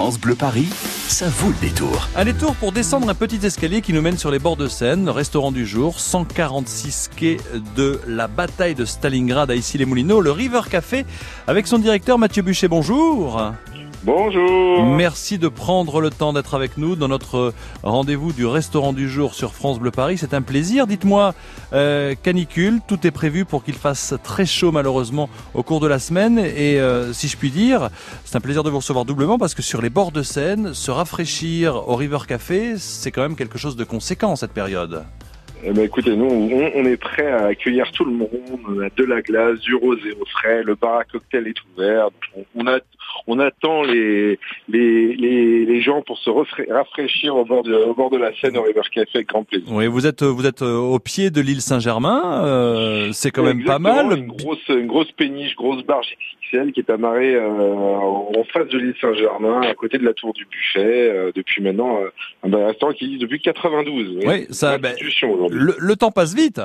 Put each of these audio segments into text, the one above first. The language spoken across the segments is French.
Bleu Paris, ça vaut le détour. Un détour pour descendre un petit escalier qui nous mène sur les bords de Seine, restaurant du jour, 146 quai de la bataille de Stalingrad à Issy-les-Moulineaux, le River Café, avec son directeur Mathieu Buchet. Bonjour. Bonjour. Merci de prendre le temps d'être avec nous dans notre rendez-vous du restaurant du jour sur France Bleu Paris. C'est un plaisir. Dites-moi, euh, canicule, tout est prévu pour qu'il fasse très chaud malheureusement au cours de la semaine. Et euh, si je puis dire, c'est un plaisir de vous recevoir doublement parce que sur les bords de Seine, se rafraîchir au River Café, c'est quand même quelque chose de conséquent cette période. Eh ben, écoutez, nous, on, on est prêt à accueillir tout le monde. On a de la glace, du rosé au frais, le bar à cocktail est ouvert. On, on a, on attend les, les, les, les gens pour se rafraîchir au bord, de, au bord de la Seine au River Café avec grand plaisir. Oui, vous êtes vous êtes euh, au pied de l'île Saint-Germain. euh, c'est quand même pas mal. Une grosse, une grosse péniche, grosse barge XXL qui est amarrée euh, en face de l'île Saint-Germain, à côté de la tour du Buffet, euh, depuis maintenant un bah, restaurant qui existe depuis 92. Oui, ça, aujourd'hui. Le, le temps passe vite.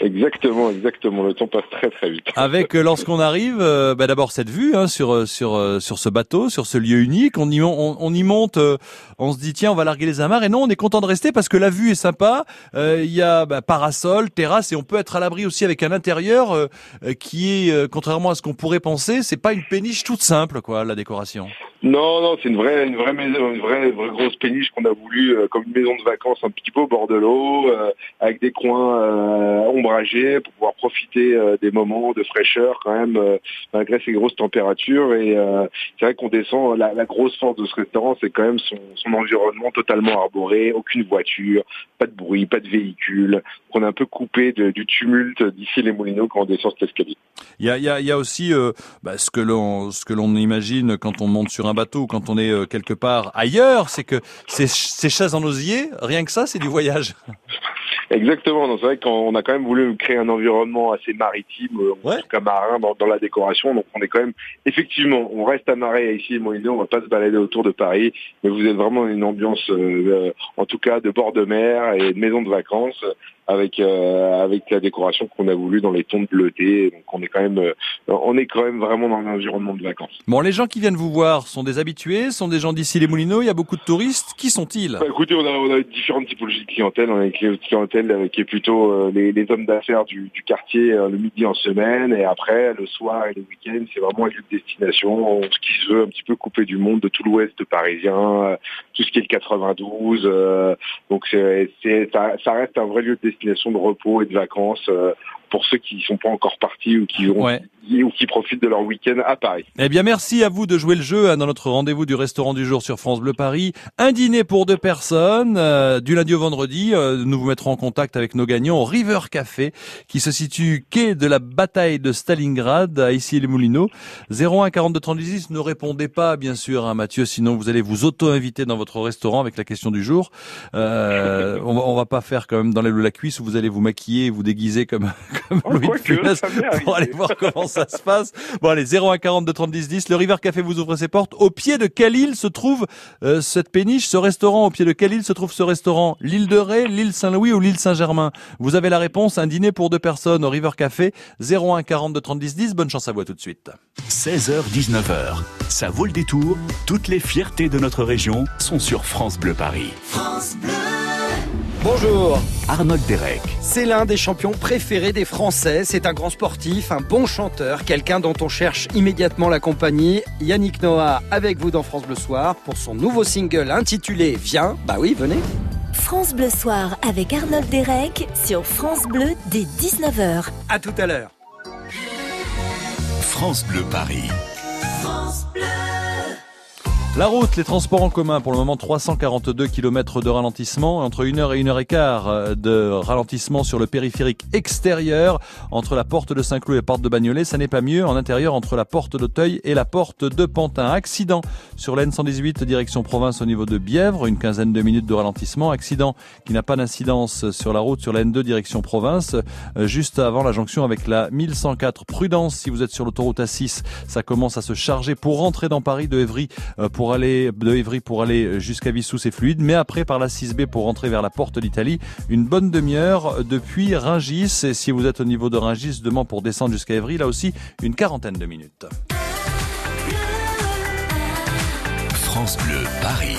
Exactement, exactement. Le temps passe très très vite. Avec euh, lorsqu'on arrive, euh, bah, d'abord cette vue hein, sur euh, sur euh, sur ce bateau, sur ce lieu unique. On y on, on y monte, on se dit tiens on va larguer les amarres et non on est content de rester parce que la vue est sympa. Il y a bah, parasol, terrasse et on peut être à l'abri aussi avec un intérieur qui est contrairement à ce qu'on pourrait penser, c'est pas une péniche toute simple quoi la décoration. Non, non, c'est une vraie, une vraie maison, une vraie, vraie grosse péniche qu'on a voulu euh, comme une maison de vacances un petit peu au bord de l'eau, euh, avec des coins euh, ombragés pour pouvoir profiter des moments de fraîcheur quand même malgré ces grosses températures. Et c'est vrai qu'on descend. La, grosse force de ce restaurant, c'est quand même son, environnement totalement arboré, aucune voiture, pas de bruit, pas de véhicule. qu'on est un peu coupé du tumulte d'ici les Moulineaux quand on descend cet escalier. Il y a, aussi bah, ce que l'on ce que l'on imagine quand on monte sur un bateau ou quand on est euh, quelque part ailleurs, c'est que ces, ces chaises en osier, rien que ça, c'est du voyage. Exactement. Donc c'est vrai qu'on a quand même voulu créer un environnement assez maritime, euh, en tout cas marin dans, dans la décoration. Donc on est quand même effectivement, on reste amarré ici à Molineux, on va pas se balader autour de Paris, mais vous êtes vraiment une ambiance, euh, en tout cas de bord de mer et de maison de vacances. Avec euh, avec la décoration qu'on a voulu dans les tons de bleuté, donc on est quand même euh, on est quand même vraiment dans un environnement de vacances. Bon, les gens qui viennent vous voir sont des habitués, sont des gens d'ici les Moulineaux. Il y a beaucoup de touristes. Qui sont-ils? Bah, écoutez, on a, on a différentes typologies de clientèle. On a une cli- clientèle qui est plutôt euh, les, les hommes d'affaires du, du quartier euh, le midi en semaine et après le soir et le week-end, c'est vraiment un lieu de destination. On- Ce qui se veut un petit peu couper du monde de tout l'ouest parisien, euh, tout ce qui est le 92. euh, donc c'est- ça, ça reste un vrai lieu de destination de repos et de vacances euh, pour ceux qui sont pas encore partis ou qui ont Ouais. ou qui profitent de leur week-end à Paris. Eh bien, merci à vous de jouer le jeu hein, dans notre rendez-vous du restaurant du jour sur France Bleu Paris. Un dîner pour deux personnes, euh, du lundi au vendredi. Euh, nous vous mettrons en contact avec nos gagnants au River Café, qui se situe quai de la bataille de Stalingrad, à ici les Moulineaux. 01 42 36. Ne répondez pas, bien sûr, à Mathieu, sinon vous allez vous auto-inviter dans votre restaurant avec la question du jour. Euh, on, va, on va pas faire quand même dans ou la cuisse où vous allez vous maquiller et vous déguiser comme, comme Oh, Louis de Funès pour aller voir comment ça se passe. Bon allez, 01 42 30 10 10. Le River Café vous ouvre ses portes. Au pied de quelle île se trouve euh, cette péniche, ce restaurant? Au pied de quelle île se trouve ce restaurant? L'île de Ré, l'île Saint-Louis ou l'île Saint-Germain? Vous avez la réponse. Un dîner pour deux personnes au River Café. 01 42 30 10 10. Bonne chance à vous à tout de suite. 16h, 19h, ça vaut le détour. Toutes les fiertés de notre région sont sur France Bleu Paris. Bonjour, Arnold Derek, c'est l'un des champions préférés des Français. C'est un grand sportif, un bon chanteur, quelqu'un dont on cherche immédiatement la compagnie. Yannick Noah avec vous dans France Bleu Soir pour son nouveau single intitulé Viens. Bah oui, venez. France Bleu Soir avec Arnold Derek sur France Bleu dès 19h. À tout à l'heure. France Bleu Paris. La route, les transports en commun, pour le moment 342 km de ralentissement, entre 1h et 1h15 de ralentissement sur le périphérique extérieur, entre la porte de Saint-Cloud et la porte de Bagnolet, ça n'est pas mieux, en intérieur entre la porte d'Auteuil et la porte de Pantin. Accident sur la N118 direction province au niveau de Bièvre, une quinzaine de minutes de ralentissement, accident qui n'a pas d'incidence sur la route sur la N2 direction province, euh, juste avant la jonction avec la 1104. Prudence. Si vous êtes sur l'autoroute A6, ça commence à se charger pour rentrer dans Paris de Évry euh, pour aller de Évry pour aller jusqu'à Vissou, c'est fluide. Mais après, par la 6B pour rentrer vers la porte d'Italie, une bonne demi-heure depuis Ringis. Et si vous êtes au niveau de Ringis, demain pour descendre jusqu'à Évry, là aussi, une quarantaine de minutes. France Bleu, Paris.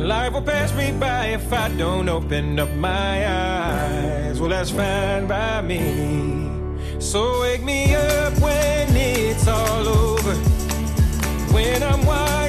Life will pass me by if I don't open up my eyes. Well, that's fine by me. So wake me up when it's all over. When I'm wiser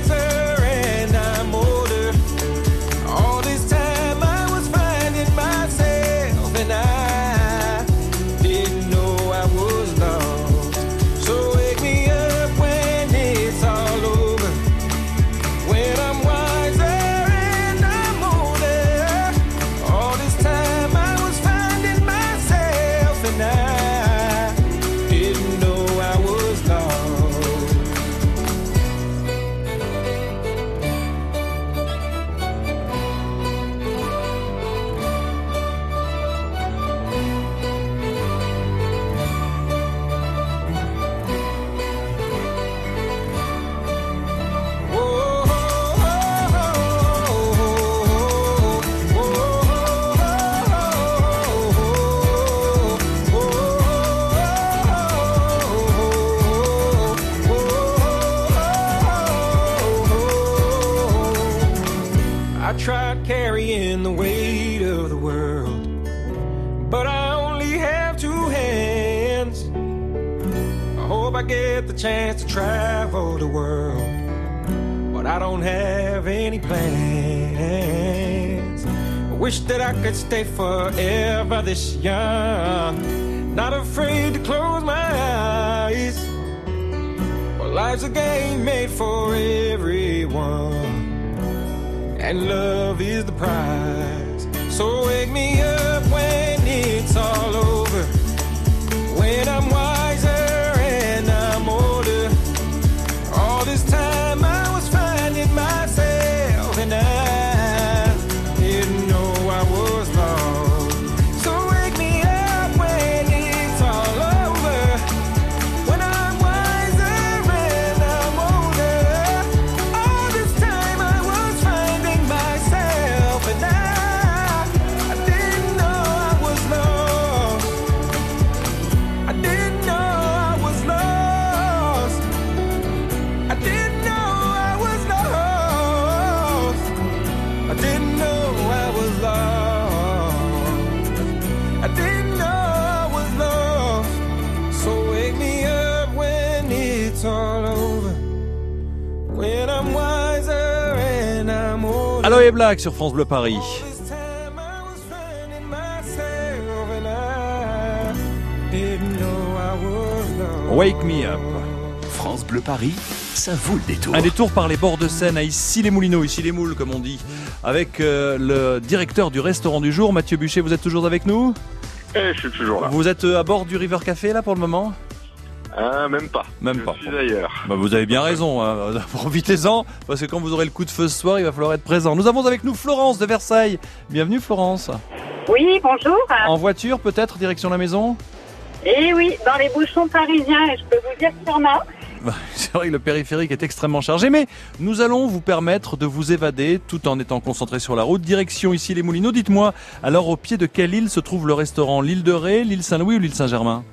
tried carrying the weight of the world, but I only have two hands. I hope I get the chance to travel the world, but I don't have any plans. I wish that I could stay forever this young, not afraid to close my eyes. Well, life's a game made for everyone and love is the prize. So wake me up when it's all over. When I'm Aloe Black sur France Bleu Paris. Wake me up. France Bleu Paris, ça vaut le détour. Un détour par les bords de Seine à Issy-les-Moulineaux, ici les moules comme on dit, avec euh, le directeur du restaurant du jour, Mathieu Buchet. Vous êtes toujours avec nous? Eh, je suis toujours là. Vous êtes euh, à bord du River Café là pour le moment? Ah, même pas. Même je pas. suis ailleurs. Bah, Vous avez bien raison, hein. profitez-en, parce que quand vous aurez le coup de feu ce soir, il va falloir être présent. Nous avons avec nous Florence de Versailles. Bienvenue Florence. Oui, bonjour. En voiture peut-être, direction la maison? Et oui, dans les bouchons parisiens, et je peux vous dire qu'il y en a. Bah, C'est vrai que le périphérique est extrêmement chargé, mais nous allons vous permettre de vous évader tout en étant concentré sur la route. Direction ici les Moulineaux. Dites-moi, alors au pied de quelle île se trouve le restaurant L'île de Ré, l'île Saint-Louis ou l'île Saint-Germain?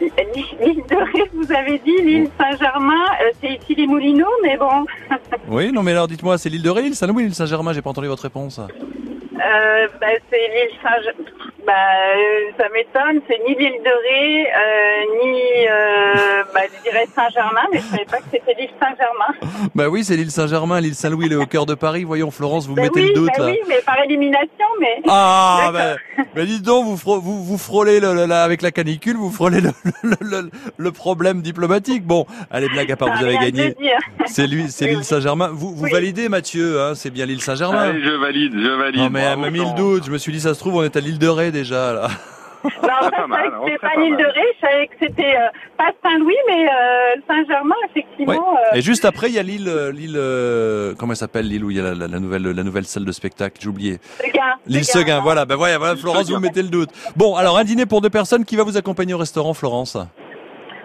L'île de Ré, vous avez dit, l'île Saint-Germain, euh, c'est ici les Moulineaux, mais bon. Oui, non mais alors dites-moi, c'est l'île de Ré, l'île Saint-Louis, l'île Saint-Germain J'ai pas entendu votre réponse. Euh, bah, c'est l'île Saint-Germain. Bah, euh, ça m'étonne, c'est ni l'île de Ré, euh, ni, euh, bah, je dirais Saint-Germain, mais je savais pas que c'était l'île Saint-Germain. Bah oui, c'est l'île Saint-Germain, l'île Saint-Louis, elle est au cœur de Paris. Voyons, Florence, vous Bah mettez oui, le doute bah là. oui, mais par élimination, mais. Ah, bah, mais dites donc, vous, fro- vous, vous frôlez le, le- là, avec la canicule, vous frôlez le, le, le- le problème diplomatique. Bon, allez, blague à part, Ça vous avez gagné. C'est lui, c'est Oui, l'île oui. Saint-Germain. Vous, vous Oui. validez, Mathieu, hein, c'est bien l'île Saint-Germain. Je valide, je valide. Non mais elle m'a mis le doute, je me suis dit ça se trouve on est à l'île de Ré déjà là. Ça, Pas je mal, pas l'île de. Ré, je savais que c'était euh, pas Saint-Louis, mais euh, Saint-Germain, effectivement. Ouais. euh, Et juste après il y a l'île l'île euh, comment elle s'appelle l'île où il y a la, la- la nouvelle la nouvelle salle de spectacle, j'ai oublié. Seguin, L'île Seguin. Seguin, voilà, ben voilà, voilà Florence vous mettez le doute. Bon, alors un dîner pour deux personnes qui va vous accompagner au restaurant Florence?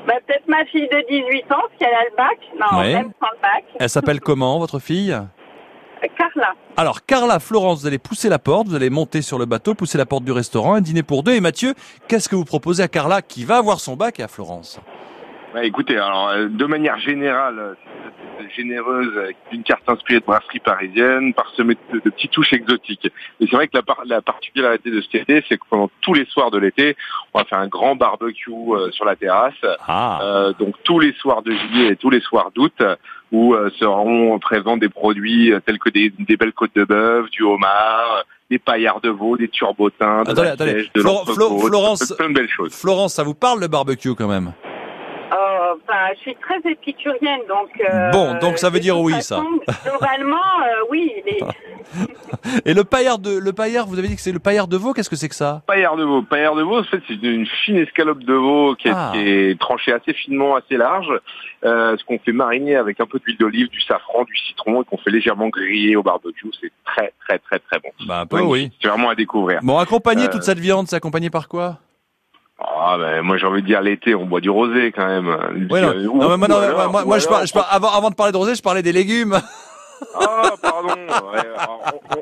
Bah, peut-être ma fille de 18 ans, si elle a le bac. Non, Ouais. même sans le bac. Elle s'appelle comment votre fille? Carla. Alors Carla, Florence, vous allez pousser la porte, vous allez monter sur le bateau, pousser la porte du restaurant, un dîner pour deux et Mathieu, qu'est-ce que vous proposez à Carla qui va avoir son bac et à Florence? Écoutez, alors euh, de manière générale, euh, généreuse avec une carte inspirée de brasserie parisienne, parsemée de, de petites touches exotiques. Et c'est vrai que la, par- la particularité de cet été, c'est que pendant tous les soirs de l'été, on va faire un grand barbecue euh, sur la terrasse. Ah Euh, donc tous les soirs de juillet et tous les soirs d'août, euh, où euh, seront présents des produits euh, tels que des, des belles côtes de bœuf, du homard, euh, des paillards de veau, des turbotins, de Attendez, la de Florence- plein de belles choses. Florence, ça vous parle le barbecue quand même? Bah, je suis très épicurienne, donc. euh, Bon, donc ça veut dire oui, ça. façon, Globalement, euh, oui. Les... Et le paillard de le paillard, vous avez dit que c'est le paillard de veau, qu'est-ce que c'est que ça? Paillard de veau. Paillard de veau, en fait, c'est une fine escalope de veau qui est, Ah. qui est tranchée assez finement, assez large, euh, ce qu'on fait mariner avec un peu d'huile d'olive, du safran, du citron, et qu'on fait légèrement griller au barbecue. C'est très, très, très, très bon. Bah un peu Magnifique. oui. C'est vraiment à découvrir. Bon, accompagner Euh, toute cette viande, c'est accompagné par quoi? Ah, ben, moi, j'ai envie de dire l'été, on boit du rosé quand même. Ouais, non, ou- non, mais moi, ou non, alors- moi, je parle, je parle- avant, avant de parler de rosé, je parlais des légumes. Ah, pardon. Ouais,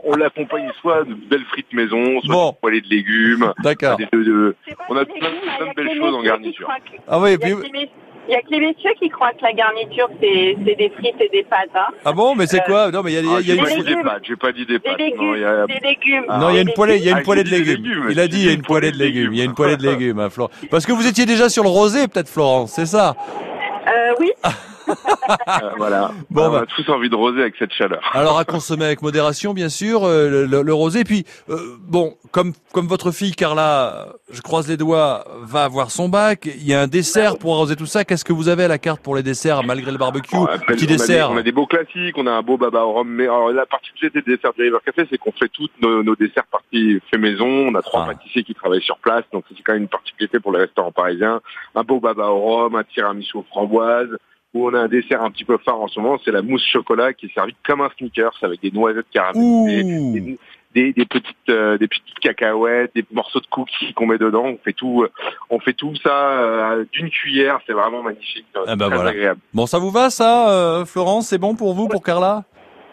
on on l'accompagne soit de belles frites maison, soit Bon. de poêlées de légumes. D'accord. Des, de, de- On a des plein- de belles choses en garniture. Ah oui, et Il y, puis il y a que les messieurs qui croient que la garniture, c'est c'est des frites et des pâtes. Hein. ah bon, mais c'est Euh, quoi? Non, mais il y a, il y a- Ah, il y a une des pâtes, j'ai pas dit des Des pâtes. légumes, Non, il y a- des légumes. Ah, non, il y a une Des poêlée, il y a une Ah, poêlée de des légumes. légumes, Il a dit il y a une poêlée de légumes. Il y a une poêlée de légumes. légumes, hein, Florence. Parce que vous étiez déjà sur le rosé, peut-être Florence, c'est ça? Euh, oui, Euh, voilà. Bon, on bah. a tous envie de rosé avec cette chaleur. Alors à consommer avec modération, bien sûr, euh, le, le- le rosé. Puis euh, bon, comme comme votre fille Carla, je croise les doigts, va avoir son bac. Il y a un dessert pour arroser tout ça. Qu'est-ce que vous avez à la carte pour les desserts, malgré le barbecue On appelle- Petit on a des- dessert. On a des beaux classiques, on a un beau baba au rhum. Mais alors, la particularité des desserts du River Café, c'est qu'on fait tous nos, nos desserts partis fait maison. On a trois Ah. pâtissiers qui travaillent sur place, donc c'est quand même une particularité pour les restaurants parisiens. Un beau baba au rhum, un tiramisu aux framboises. Où on a un dessert un petit peu phare en ce moment, c'est la mousse chocolat qui est servie comme un sneakers avec des noisettes caramélisées, des, des, des petites euh, des petites cacahuètes, des morceaux de cookies qu'on met dedans. On fait tout, euh, on fait tout ça euh, d'une cuillère. C'est vraiment magnifique, Ah bah très voilà. agréable. Bon, ça vous va ça, euh, Florence? C'est bon pour vous, pour Carla?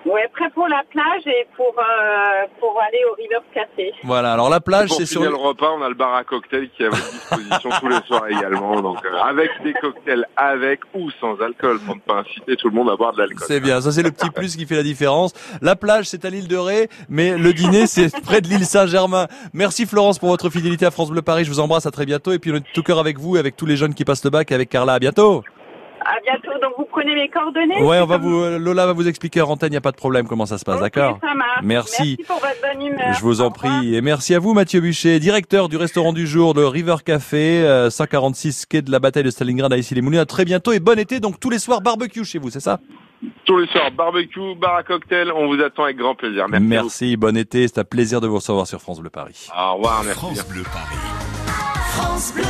Ouais, prêt pour la plage et pour, euh, pour aller au River Café. Voilà. Alors la plage, Pour c'est finir sur. le repas, on a le bar à cocktails qui est à votre disposition tous les soirs également. Donc euh, avec des cocktails, avec ou sans alcool, pour ne pas inciter tout le monde à boire de l'alcool. C'est bien, ça c'est le petit plus qui fait la différence. La plage c'est à l'île de Ré, mais le dîner c'est près de l'île Saint-Germain. Merci Florence pour votre fidélité à France Bleu Paris, je vous embrasse, à très bientôt et puis on est tout cœur avec vous et avec tous les jeunes qui passent le bac et avec Carla, à bientôt. À bientôt. Donc, vous prenez mes coordonnées Ouais, on va c'est vous, euh, Lola va vous expliquer en antenne, il n'y a pas de problème comment ça se passe, Ok, d'accord ça marche. Merci. Merci pour votre bonne humeur. Je vous en prie. Et merci à vous, Mathieu Buchet, directeur du restaurant du jour, le River Café, euh, 146 quai de la bataille de Stalingrad à Issy-les-Moulineaux. À très bientôt et bon été. Donc tous les soirs barbecue chez vous, c'est ça Tous les soirs, barbecue, bar à cocktail, on vous attend avec grand plaisir. Merci. Merci, bon été. C'est un plaisir de vous recevoir sur France Bleu Paris. Au revoir, merci. France Bleu Paris. France Bleu.